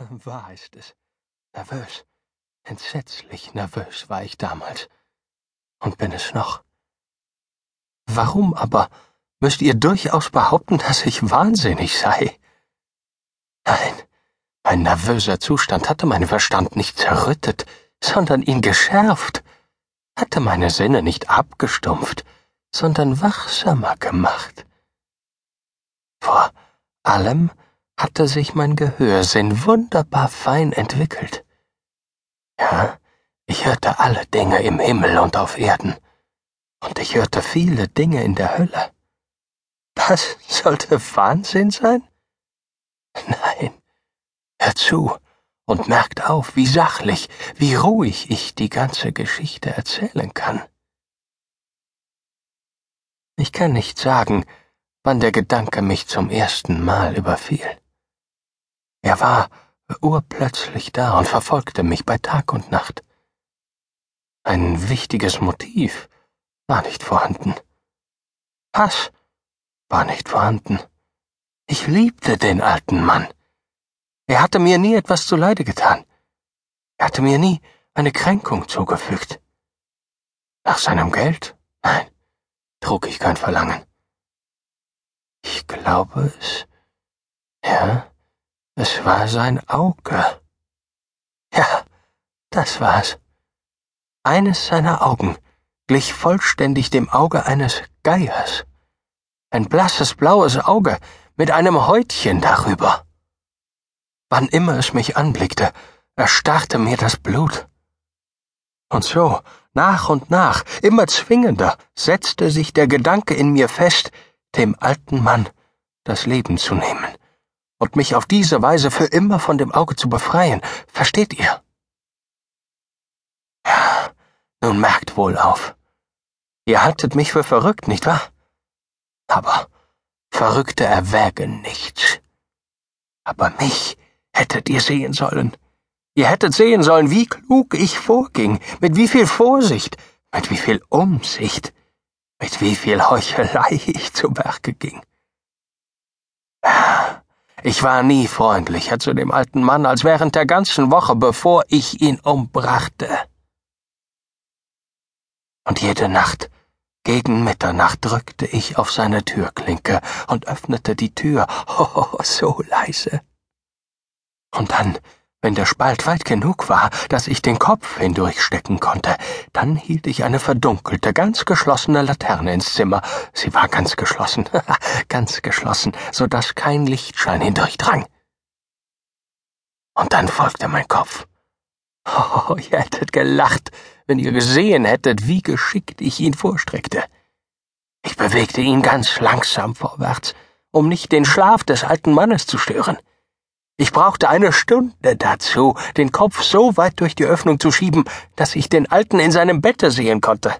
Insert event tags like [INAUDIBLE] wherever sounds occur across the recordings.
[LAUGHS] Wahr ist es. Nervös, entsetzlich nervös war ich damals. Und bin es noch. Warum aber müsst ihr durchaus behaupten, dass ich wahnsinnig sei? Nein, mein nervöser Zustand hatte meinen Verstand nicht zerrüttet, sondern ihn geschärft, hatte meine Sinne nicht abgestumpft, sondern wachsamer gemacht. Vor allem hatte sich mein Gehörsinn wunderbar fein entwickelt. Ja, ich hörte alle Dinge im Himmel und auf Erden, und ich hörte viele Dinge in der Hölle. Das [LAUGHS] sollte Wahnsinn sein? Nein, hört zu und merkt auf, wie sachlich, wie ruhig ich die ganze Geschichte erzählen kann. Ich kann nicht sagen, wann der Gedanke mich zum ersten Mal überfiel. Er war urplötzlich da und verfolgte mich bei Tag und Nacht. Ein wichtiges Motiv war nicht vorhanden. Hass war nicht vorhanden. Ich liebte den alten Mann. Er hatte mir nie etwas zuleide getan. Er hatte mir nie eine Kränkung zugefügt. Nach seinem Geld? Nein trug ich kein Verlangen. Ich glaube es. Ja, es war sein Auge. Ja, das war's. Eines seiner Augen glich vollständig dem Auge eines Geiers. Ein blasses blaues Auge mit einem Häutchen darüber. Wann immer es mich anblickte, erstarrte mir das Blut. Und so, nach und nach, immer zwingender, setzte sich der Gedanke in mir fest, dem alten Mann das Leben zu nehmen und mich auf diese Weise für immer von dem Auge zu befreien. Versteht ihr? Ja, nun merkt wohl auf. Ihr haltet mich für verrückt, nicht wahr? Aber Verrückte erwägen nichts. Aber mich hättet ihr sehen sollen. Ihr hättet sehen sollen, wie klug ich vorging, mit wie viel Vorsicht, mit wie viel Umsicht, mit wie viel Heuchelei ich zu Werke ging. Ich war nie freundlicher zu dem alten Mann als während der ganzen Woche, bevor ich ihn umbrachte. Und jede Nacht, gegen Mitternacht, drückte ich auf seine Türklinke und öffnete die Tür, [LAUGHS] oh, so leise. Und dann wenn der Spalt weit genug war, dass ich den Kopf hindurchstecken konnte, dann hielt ich eine verdunkelte, ganz geschlossene Laterne ins Zimmer. Sie war ganz geschlossen, [LAUGHS] ganz geschlossen, so dass kein Lichtschein hindurchdrang. Und dann folgte mein Kopf. Oh, ihr hättet gelacht, wenn ihr gesehen hättet, wie geschickt ich ihn vorstreckte. Ich bewegte ihn ganz langsam vorwärts, um nicht den Schlaf des alten Mannes zu stören. Ich brauchte eine Stunde dazu, den Kopf so weit durch die Öffnung zu schieben, dass ich den Alten in seinem Bette sehen konnte.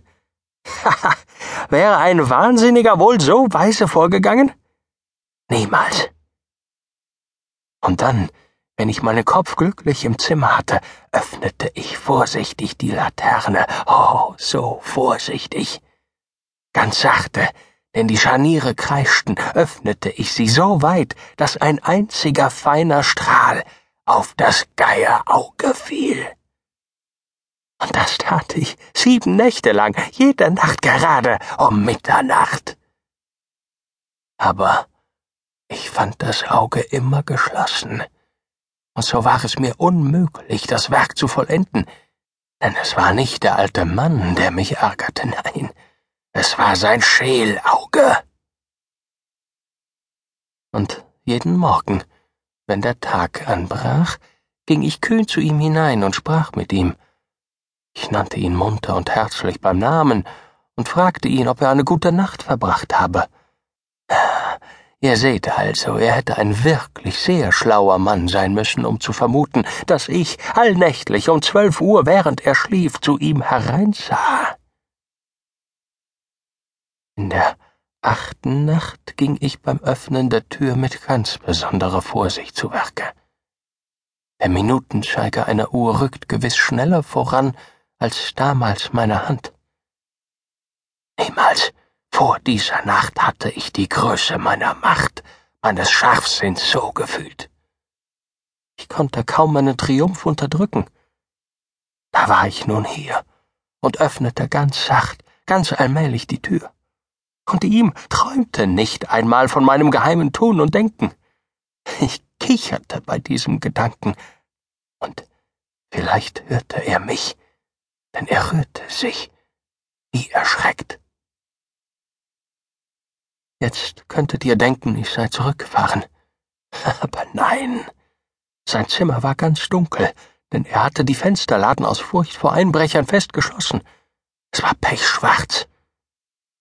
Haha, [LAUGHS] wäre ein Wahnsinniger wohl so weise vorgegangen? Niemals. Und dann, wenn ich meinen Kopf glücklich im Zimmer hatte, öffnete ich vorsichtig die Laterne. Oh, so vorsichtig. Ganz sachte, denn die Scharniere kreischten, öffnete ich sie so weit, dass ein einziger feiner Strahl auf das Geierauge fiel. Und das tat ich sieben Nächte lang, jede Nacht gerade um Mitternacht. Aber ich fand das Auge immer geschlossen, und so war es mir unmöglich, das Werk zu vollenden, denn es war nicht der alte Mann, der mich ärgerte, nein, es war sein Schälauge. Und jeden Morgen, wenn der Tag anbrach, ging ich kühn zu ihm hinein und sprach mit ihm. Ich nannte ihn munter und herzlich beim Namen und fragte ihn, ob er eine gute Nacht verbracht habe. Ihr seht also, er hätte ein wirklich sehr schlauer Mann sein müssen, um zu vermuten, dass ich allnächtlich um zwölf Uhr, während er schlief, zu ihm hereinsah. In der achten Nacht ging ich beim Öffnen der Tür mit ganz besonderer Vorsicht zu Werke. Der Minutenzeiger einer Uhr rückt gewiss schneller voran als damals meine Hand. Niemals vor dieser Nacht hatte ich die Größe meiner Macht, meines Scharfsinns so gefühlt. Ich konnte kaum meinen Triumph unterdrücken. Da war ich nun hier und öffnete ganz sacht, ganz allmählich die Tür. Und ihm träumte nicht einmal von meinem geheimen Tun und Denken. Ich kicherte bei diesem Gedanken, und vielleicht hörte er mich, denn er rührte sich, wie erschreckt. Jetzt könntet ihr denken, ich sei zurückgefahren. Aber nein. Sein Zimmer war ganz dunkel, denn er hatte die Fensterladen aus Furcht vor Einbrechern festgeschlossen. Es war pechschwarz.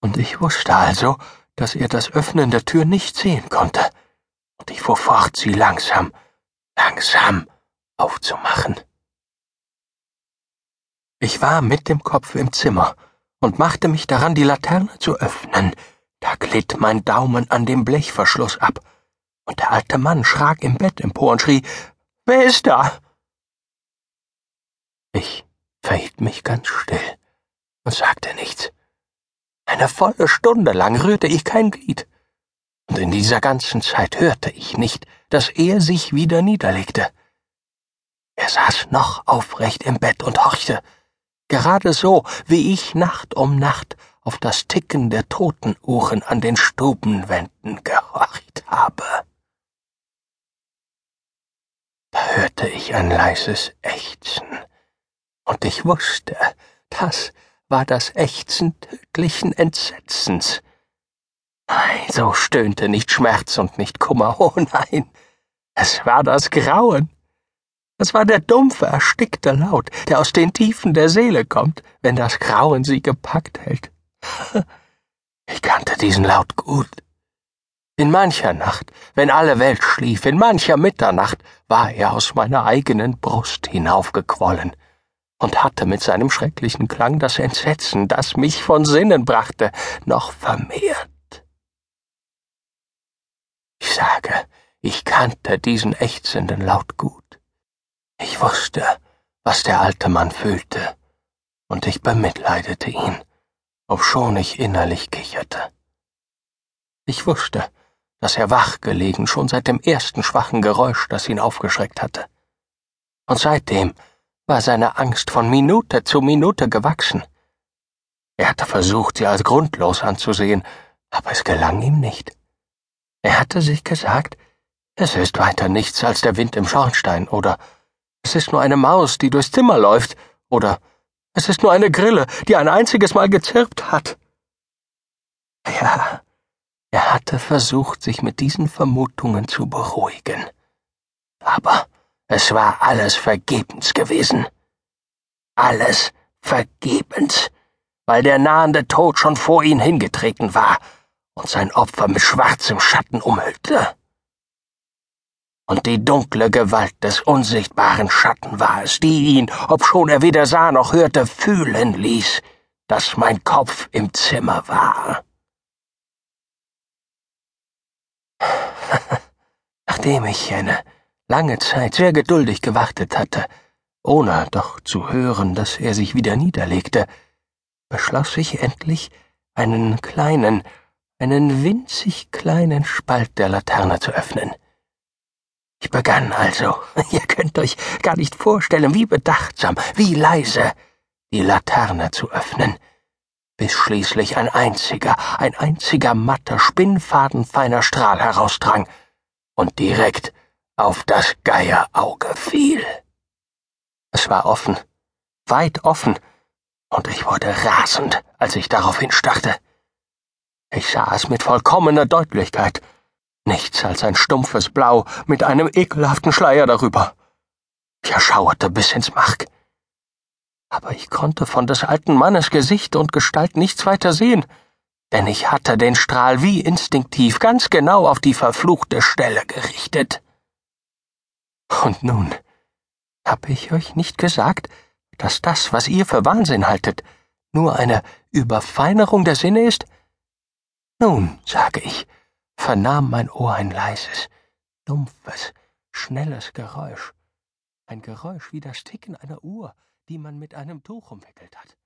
Und ich wusste also, dass er das Öffnen der Tür nicht sehen konnte. Und ich fuhr fort, sie langsam, langsam aufzumachen. Ich war mit dem Kopf im Zimmer und machte mich daran, die Laterne zu öffnen, da glitt mein Daumen an dem Blechverschluss ab, und der alte Mann schrak im Bett empor und schrie Wer ist da? Ich verhielt mich ganz still und sagte nichts. Eine volle Stunde lang rührte ich kein Glied, und in dieser ganzen Zeit hörte ich nicht, dass er sich wieder niederlegte. Er saß noch aufrecht im Bett und horchte, gerade so, wie ich Nacht um Nacht auf das Ticken der Totenuhren an den Stubenwänden gehorcht habe. Da hörte ich ein leises Ächzen, und ich wusste, das war das Ächzen tödlichen Entsetzens. Nein, so stöhnte nicht Schmerz und nicht Kummer, oh nein, es war das Grauen. Es war der dumpfe, erstickte Laut, der aus den Tiefen der Seele kommt, wenn das Grauen sie gepackt hält. [LAUGHS] Ich kannte diesen Laut gut. In mancher Nacht, wenn alle Welt schlief, in mancher Mitternacht, war er aus meiner eigenen Brust hinaufgequollen und hatte mit seinem schrecklichen Klang das Entsetzen, das mich von Sinnen brachte, noch vermehrt. Ich sage, ich kannte diesen ächzenden Laut gut. Ich wusste, was der alte Mann fühlte, und ich bemitleidete ihn obschon ich innerlich kicherte. Ich wusste, dass er wach gelegen schon seit dem ersten schwachen Geräusch, das ihn aufgeschreckt hatte. Und seitdem war seine Angst von Minute zu Minute gewachsen. Er hatte versucht, sie als grundlos anzusehen, aber es gelang ihm nicht. Er hatte sich gesagt, es ist weiter nichts als der Wind im Schornstein, oder es ist nur eine Maus, die durchs Zimmer läuft, oder es ist nur eine Grille, die ein einziges Mal gezirpt hat. Ja, er hatte versucht, sich mit diesen Vermutungen zu beruhigen. Aber es war alles vergebens gewesen. Alles vergebens, weil der nahende Tod schon vor ihn hingetreten war und sein Opfer mit schwarzem Schatten umhüllte und die dunkle Gewalt des unsichtbaren Schatten war es, die ihn, obschon er weder sah noch hörte, fühlen ließ, dass mein Kopf im Zimmer war. [LAUGHS] Nachdem ich eine lange Zeit sehr geduldig gewartet hatte, ohne doch zu hören, dass er sich wieder niederlegte, beschloss ich endlich, einen kleinen, einen winzig kleinen Spalt der Laterne zu öffnen. Ich begann also, [LAUGHS] ihr könnt euch gar nicht vorstellen, wie bedachtsam, wie leise, die Laterne zu öffnen, bis schließlich ein einziger, ein einziger matter, spinnfadenfeiner Strahl herausdrang und direkt auf das Geierauge fiel. Es war offen, weit offen, und ich wurde rasend, als ich darauf hinstarrte. Ich sah es mit vollkommener Deutlichkeit, Nichts als ein stumpfes Blau mit einem ekelhaften Schleier darüber. Ich erschauerte bis ins Mark. Aber ich konnte von des alten Mannes Gesicht und Gestalt nichts weiter sehen, denn ich hatte den Strahl wie instinktiv ganz genau auf die verfluchte Stelle gerichtet. Und nun, habe ich euch nicht gesagt, dass das, was ihr für Wahnsinn haltet, nur eine Überfeinerung der Sinne ist? Nun, sage ich, vernahm mein Ohr ein leises, dumpfes, schnelles Geräusch, ein Geräusch wie das Ticken einer Uhr, die man mit einem Tuch umwickelt hat.